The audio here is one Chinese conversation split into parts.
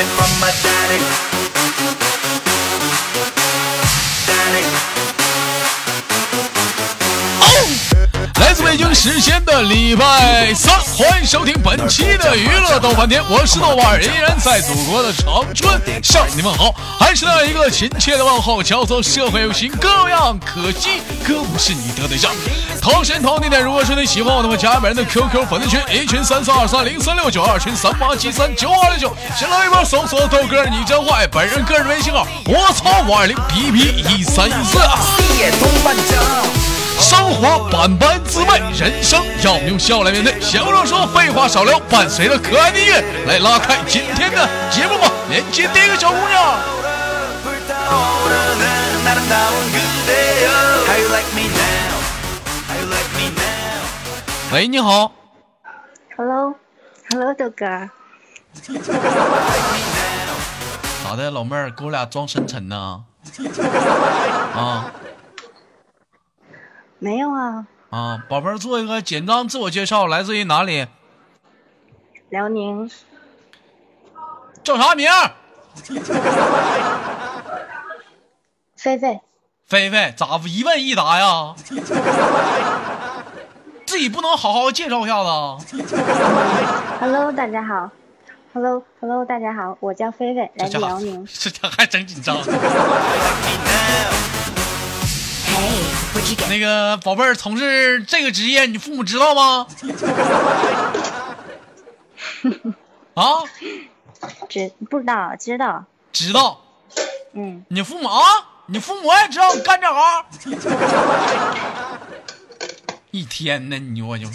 it from my daddy. 的礼拜三，欢迎收听本期的娱乐逗翻天，我是豆瓣，依然在祖国的长春向你们好，还是那一个亲切的问候，叫做社会有型各样可惜，哥不是你的对象。同时同地点，如果说你喜欢我的话，加本人的 QQ 粉丝群，一群三四二三零三六九，二群三八七三九二六九，新浪微博搜索豆哥你真坏，本人个人微信号我操五二零 B B 一三一四。生活百般滋味，人生让我们用笑来面对。闲话少，废话少聊，伴随着可爱的音乐来拉开今天的节目吧。连接第一个小姑娘。喂，你好。Hello，Hello，豆哥。咋的，老妹儿，给我俩装深沉呢？啊、没有啊，啊，宝贝儿，做一个简单自我介绍，来自于哪里？辽宁，叫啥名？菲菲，菲菲，咋一问一答呀？自己不能好好介绍一下子啊？Hello，大家好，Hello，Hello，大家好，我叫菲菲，来自辽宁，这家还真紧张。那个宝贝儿，从事这个职业，你父母知道吗？啊，知不知道？知道，知道。嗯，你父母啊，你父母也知道你干这行。一天呢，你我就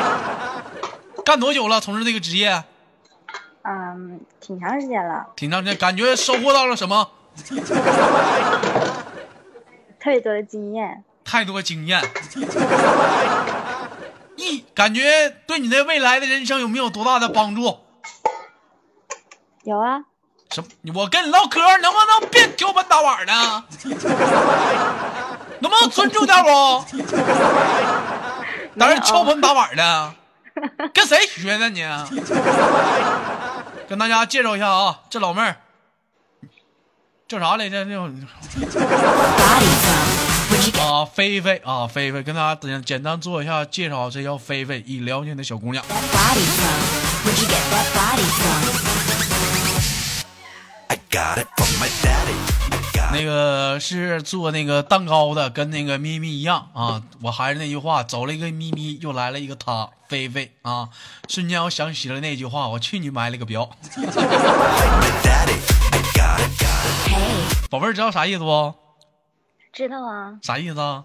干多久了？从事这个职业，嗯，挺长时间了，挺长时间，感觉收获到了什么？特别多的经验，太多经验。一感觉对你的未来的人生有没有多大的帮助？有啊，什么？我跟你唠嗑，能不能别挑盆打碗的？能不能尊重点我？在这敲盆打碗的，跟谁学的你？跟大家介绍一下啊，这老妹儿叫啥来着？叫啊，菲菲啊，菲菲，跟大家简简单做一下介绍，这叫菲菲，一辽宁的小姑娘。I got it from my daddy. 那个是做那个蛋糕的，跟那个咪咪一样啊。我还是那句话，走了一个咪咪，又来了一个她，菲菲啊。瞬间我想起了那句话，我去你埋了个表。宝贝儿知道啥意思不？知道啊，啥意思啊？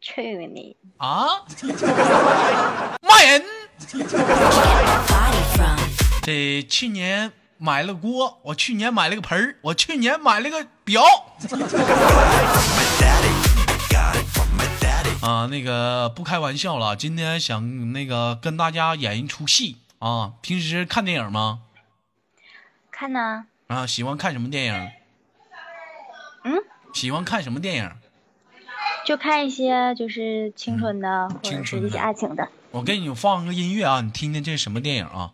去你，啊？骂人！这去年买了锅，我去年买了个盆儿，我去年买了个表。啊，那个不开玩笑了，今天想那个跟大家演一出戏啊。平时看电影吗？看呢，啊，喜欢看什么电影？嗯，喜欢看什么电影？就看一些就是青春的，或嗯青春的。者是一些爱情的，我给你放个音乐啊，你听听这是什么电影啊？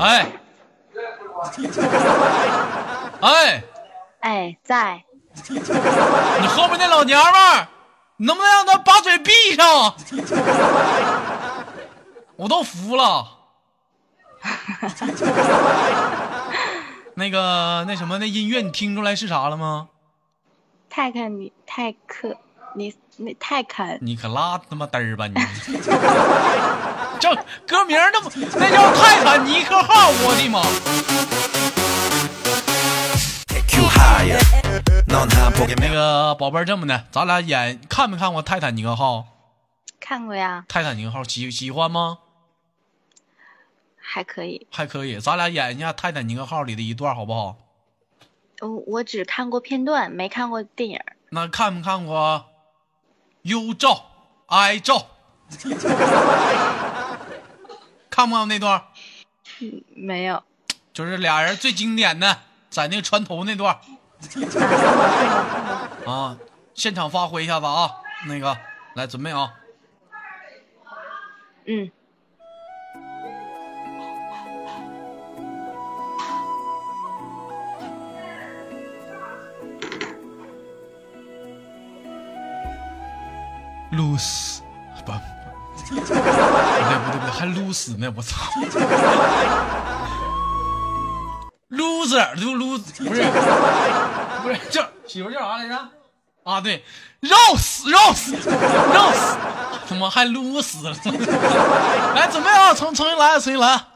哎，哎，哎，在，你后面那老娘们儿，你能不能让他把嘴闭上？我都服了。那个那什么，那音乐你听出来是啥了吗？泰坦尼泰克，你那泰坦，你可拉他妈嘚儿吧你！这歌名那么那叫泰坦尼克号，我的妈！那个宝贝儿，这么的，咱俩演看没看过《泰坦尼克号》？看过呀，泰坦尼克号喜喜欢吗？还可以，还可以，咱俩演一下《泰坦尼克号》里的一段好不好？我我只看过片段，没看过电影。那看没看过忧照、哀照，看不看过那段？没有，就是俩人最经典的在那个船头那段 啊，现场发挥一下子啊，那个来准备啊，嗯，撸死不。不不对不对不对，还撸死呢，我操！loser 就撸不是不是叫媳妇叫啥来着？啊对，，rose rose rose，，怎么还撸死了！来准备啊，重重新来，重新来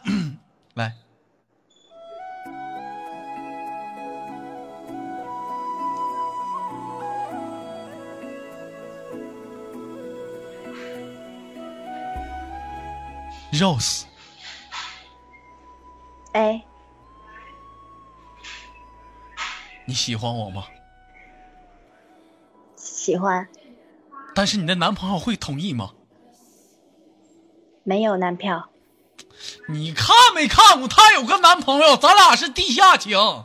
Rose，！哎，喜欢我吗？喜欢，但是你的男朋友会同意吗？没有男票。你看没看过？她有个男朋友，咱俩是地下情。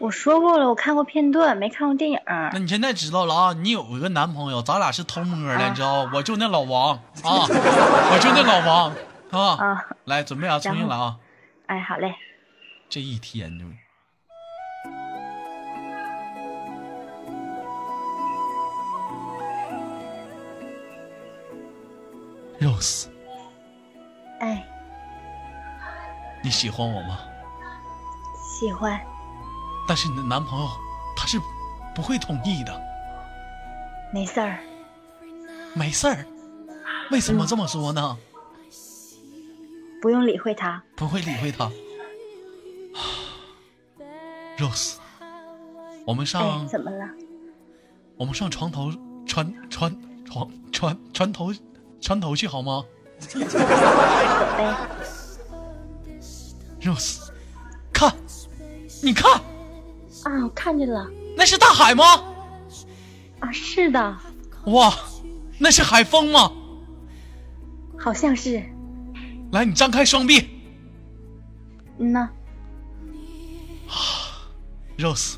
我说过了，我看过片段，没看过电影。那你现在知道了啊？你有一个男朋友，咱俩是偷摸的，啊你知道吧？我就那老王啊，我就那老王啊。啊，来，准备啊，重新来啊！哎，好嘞。这一天就。Rose，哎，你喜欢我吗？喜欢，但是你的男朋友他是不会同意的。没事儿。没事儿，为什么这么说呢？不用理会他。不会理会他。Rose，我们哎上，怎么了？我们上床头穿穿床穿穿头穿头去好吗。？Rose，看，你看，啊，我看见了。那是大海吗？啊，是的，哇，那是海风吗？好像是。来，你张开双臂嗯呐，，Rose。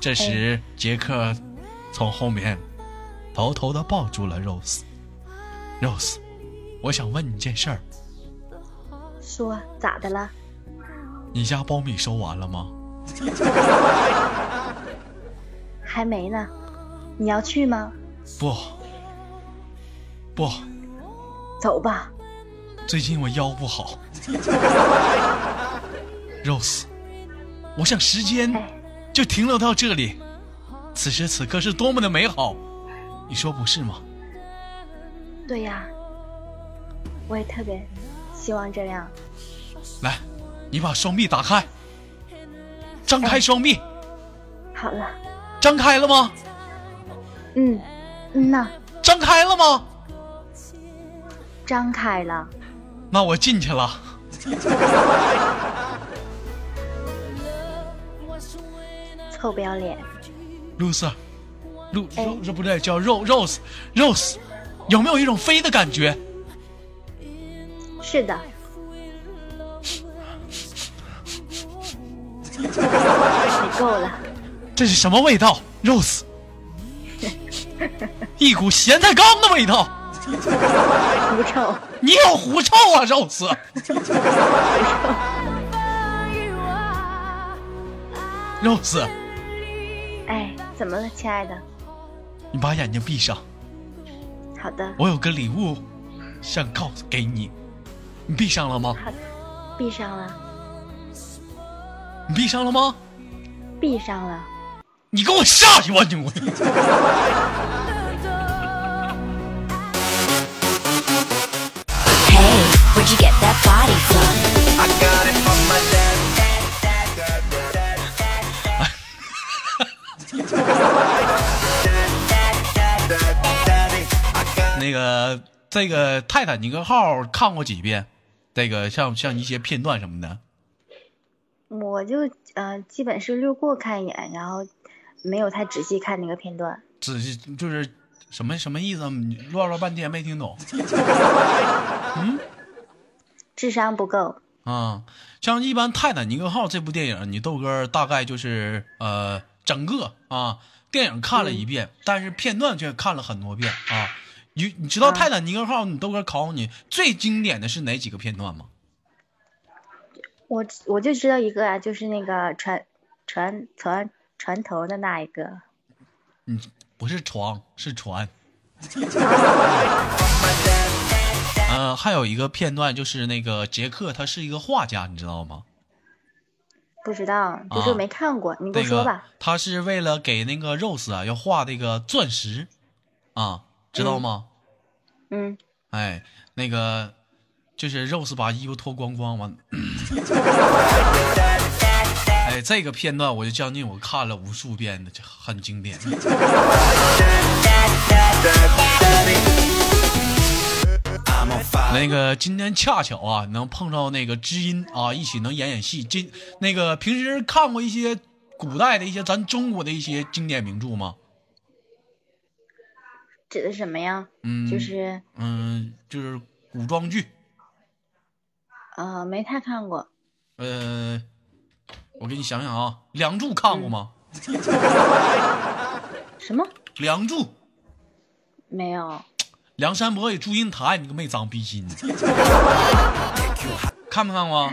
这时，杰克从后面偷偷的抱住了 Rose。Rose，我想问你件事儿，说咋的了？你家苞米收完了吗？还没呢。你要去吗？不，不，走吧。最近我腰不好。Rose，我想时间哎，就停留到这里，此时此刻是多么的美好，你说不是吗？对呀，我也特别希望这样。来，你把双臂打开，张开双臂，好了，张开了吗？嗯，嗯呐，张开了吗？张开了。那我进去了。臭不要脸。露丝，露哎肉这不对，叫肉 rose rose，有没有一种飞的感觉？是的。你 够了，这是什么味道？rose，一股咸菜缸的味道。狐臭。你有狐臭啊，rose。哎，怎么了，亲爱的？你把眼睛闭上，好的，我有个礼物想告诉给你。你闭上了吗？好的，闭上了，你闭上了吗？闭上了。你给我下去吧，你那个这个泰坦尼克号看过几遍？这个像像一些片段什么的。我就呃，基本是略过看一眼，然后没有太仔细看那个片段。仔细就是什么什么意思？你乱了半天没听懂。嗯智商不够。啊，像一般《泰坦尼克号》这部电影，你豆哥大概就是呃整个啊电影看了一遍，但是片段却看了很多遍啊。你你知道《啊泰坦尼克号》，你豆哥考你最经典的是哪几个片段吗？我我就知道一个啊，就是那个船船船船头的那一个。嗯，不是床，是船。呃，还有一个片段就是那个杰克，他是一个画家，你知道吗？不知道，就是啊没看过，你给那个我说吧。他是为了给那个 Rose 啊，要画那个钻石啊，知道吗？嗯，哎，那个就是 Rose 把衣服脱光光完，哎，这个片段我就将近我看了无数遍的，这很经典。那个今天恰巧啊，能碰到那个知音啊，一起能演演戏。今那个平时看过一些古代的一些咱中国的一些经典名著吗？指的是什么呀？嗯，就是嗯，就是古装剧。呃，没太看过。呃，我给你想想啊，《梁祝》看过吗？什么？梁祝》没有。梁山伯与祝英台，你个没长逼心。看没看过？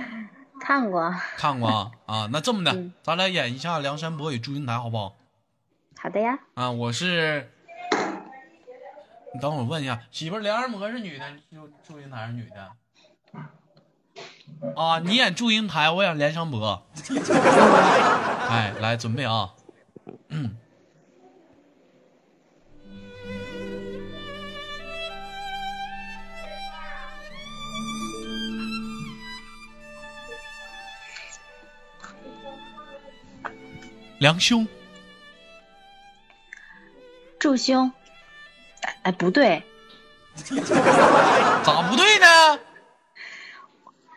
看过。看过啊啊！那这么的，嗯咱俩演一下《梁山伯与祝英台》，好不好？好的呀。啊，我是。你等会儿问一下，媳妇儿，梁山伯是女的，祝祝英台是女的。啊，你演祝英台，我演梁山伯。哎，来准备啊。嗯。梁兄，祝兄。哎，不对，咋不对呢？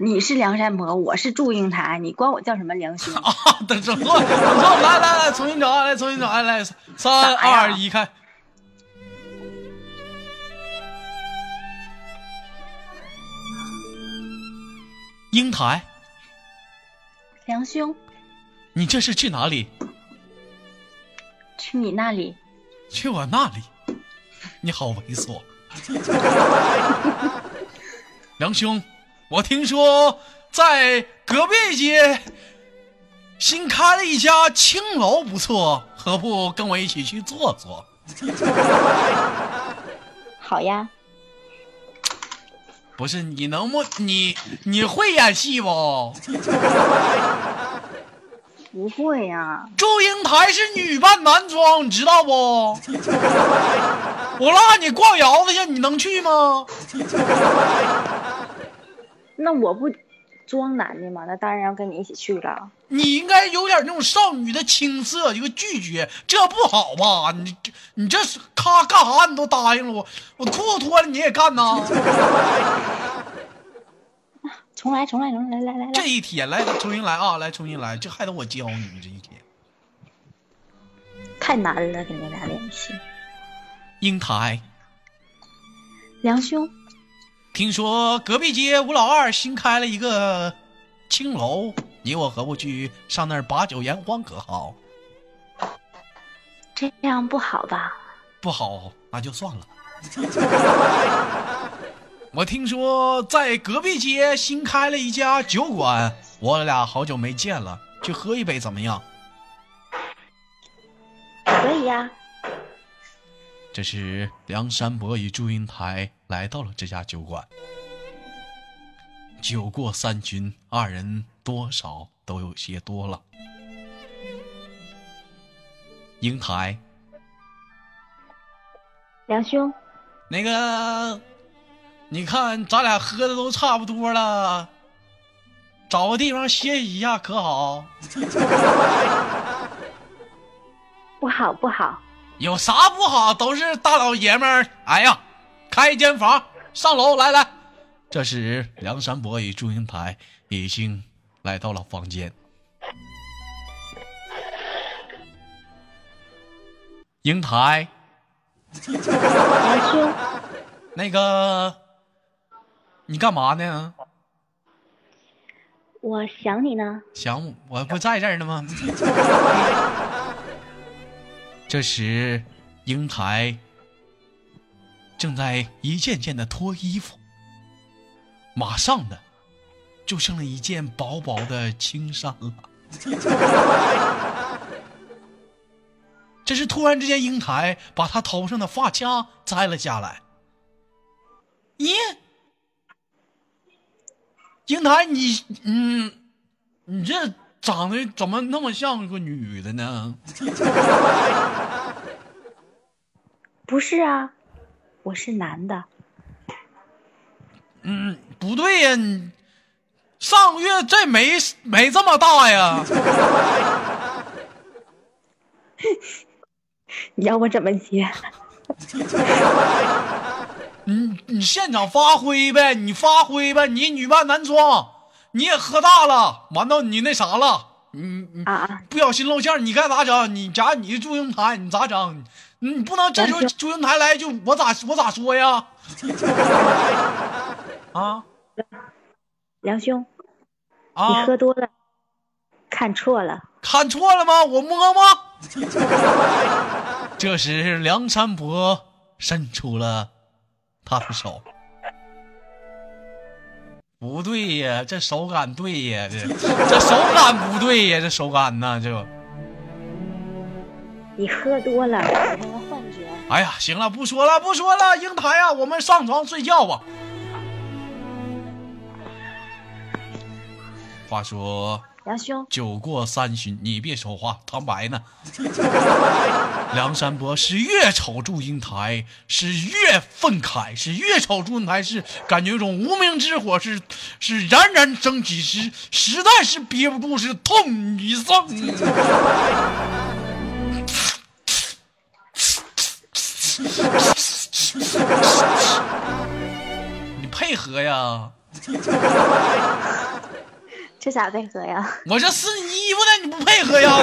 你是梁山伯，我是祝英台，你管我叫什么梁兄？啊，等整错，整错，来来来，重新找啊，来重新找，来来，三二一，开。英台，梁兄，你这是去哪里？去你那里。去我那里？你好猥琐，梁兄，我听说在隔壁街新开了一家青楼，不错，何不跟我一起去坐坐？好呀，不是你能不你你会演戏不？不会呀。祝英台是女扮男装，你知道不？我拉你逛窑子去，你能去吗？那我不装男的吗？那当然要跟你一起去了。你应该有点那种少女的青涩，一个拒绝，这不好吧？你这你这是咔干啥？你都答应了我，我裤子脱了你也干呐？重来，重来，重来，来来来这。一天来重新来啊，来重新来，这还得我教你们这一天。太难了，跟你俩联系。英台，梁兄，听说隔壁街吴老二新开了一个青楼，你我何不去上那儿把酒言欢，可好？这样不好吧？不好，那就算了。我听说在隔壁街新开了一家酒馆，我俩好久没见了，去喝一杯怎么样？可以呀。这时，梁山伯与祝英台来到了这家酒馆。酒过三巡，二人多少都有些多了。英台，梁兄，那个，你看咱俩喝的都差不多了，找个地方歇息一下可好？不好不好，有啥不好？都是大老爷们儿。哎呀，开一间房，上楼来来。这时，梁山伯与祝英台已经来到了房间。英台，那个，你干嘛呢？我想你呢。想我，我不在这儿呢吗？这时，英台正在一件件的脱衣服，马上的就剩了一件薄薄的青衫了。这是突然之间，英台把她头上的发卡摘了下来。咦，英台，你嗯，你这长得怎么那么像个女的呢？不是啊，我是男的。嗯，不对呀，你上个月这没没这么大呀。你要我怎么接？你你现场发挥呗，你发挥呗，你女扮男装，你也喝大了，完到你那啥了，你你啊啊！不小心露馅儿，你该咋整？你假如你是祝英台，你咋整？你不能这时候祝英台来就我咋我咋说呀？啊梁兄，你啊！喝多了，看错了。看错了吗？我摸摸。这时，梁山伯伸出了他的手。不对呀，这手感对呀，这这手感不对呀，这手感呐，这。你喝多了，产生了幻觉。哎呀，行了，不说了，不说了，英台啊，我们上床睡觉吧。话说，梁兄，酒过三巡，你别说话，旁白呢。梁山伯是越瞅祝英台是越愤慨，是越瞅祝英台是感觉有种无名之火是是冉冉升起，是实在是憋不住，是痛一声。你配合呀！这咋配合呀？我这试你衣服呢，你不配合呀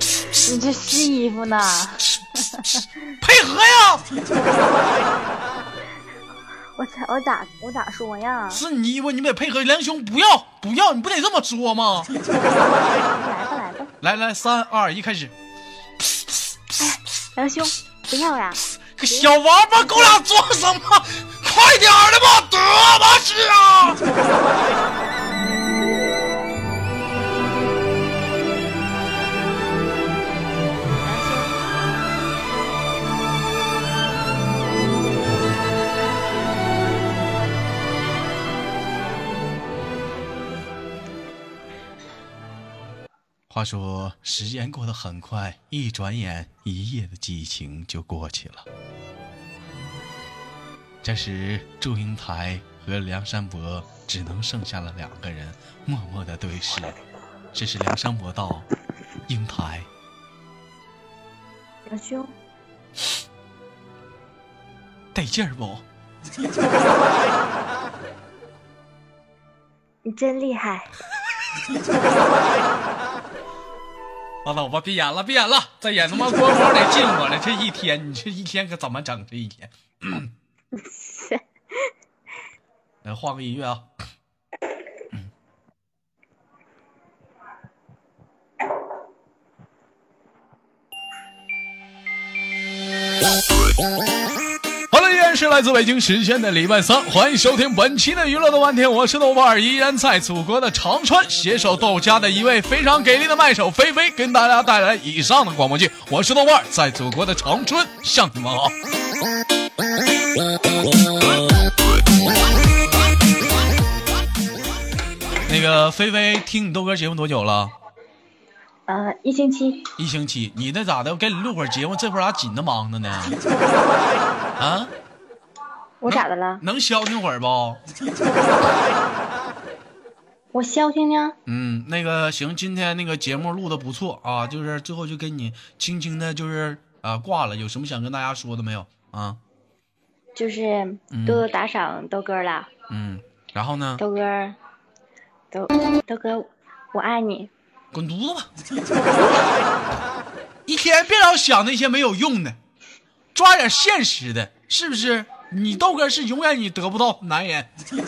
子？你这试衣服呢？配合呀！我咋我咋我咋说呀？撕你衣服，你得配合。梁兄，不要不要，你不得这么说吗？来吧来吧，来来，三二一，开始。哎梁兄，不要呀！个小王八，给我俩装什么？快点的吧，得吧是啊！话说，时间过得很快，一转眼，一夜的激情就过去了。这时，祝英台和梁山伯只能剩下了两个人，默默的对视。这时，梁山伯道：“英台，表兄，得劲儿不？你真厉害！拉倒吧，别演了，别演了，再演他妈光光得进我了。这一天，你这一天可怎么整？这一天，来换个音乐啊！是来自北京时间的礼拜三，欢迎收听本期的娱乐的半天，我是豆瓣儿，依然在祖国的长春携手豆家的一位非常给力的麦手菲菲，跟大家带来以上的广播剧。我是豆瓣儿，在祖国的长春向你们好。那个菲菲听你豆哥节目多久了？呃，一星期一星期。你那咋的？我给你录会儿节目，这会儿咋紧的忙着呢？啊？我咋的了？能消停会儿不？我消停呢？嗯，那个行，今天那个节目录的不错啊，就是最后就跟你轻轻的，就是啊挂了。有什么想跟大家说的没有啊？就是多多打赏豆哥了，嗯，然后呢？豆哥，豆豆哥，我爱你。滚犊子吧！一天别老想那些没有用的，抓点现实的，是不是？你豆哥是永远你得不到男人。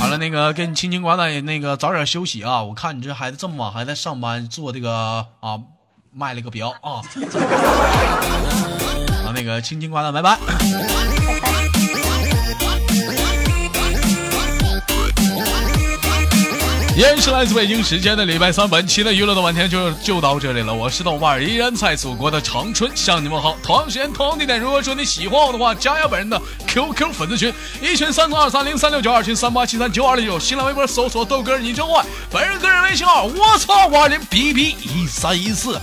完了，那个跟清清寡淡，那个早点休息啊！我看你这孩子这么晚还在上班，做这个啊，卖了个表啊。啊，那个清清寡淡，拜拜。依然是来自北京时间的礼拜三，本期的娱乐的晚天就就到这里了。我是豆瓣，依然在祖国的长春向你们好。同样时间同样地点，如果说你喜欢我的话，加下本人的 QQ 粉丝群，一群三三二三零三六九，二群三八七三九二零九。新浪微博搜索豆哥你真坏，本人个人微信号我操五二零 B B 一三一四。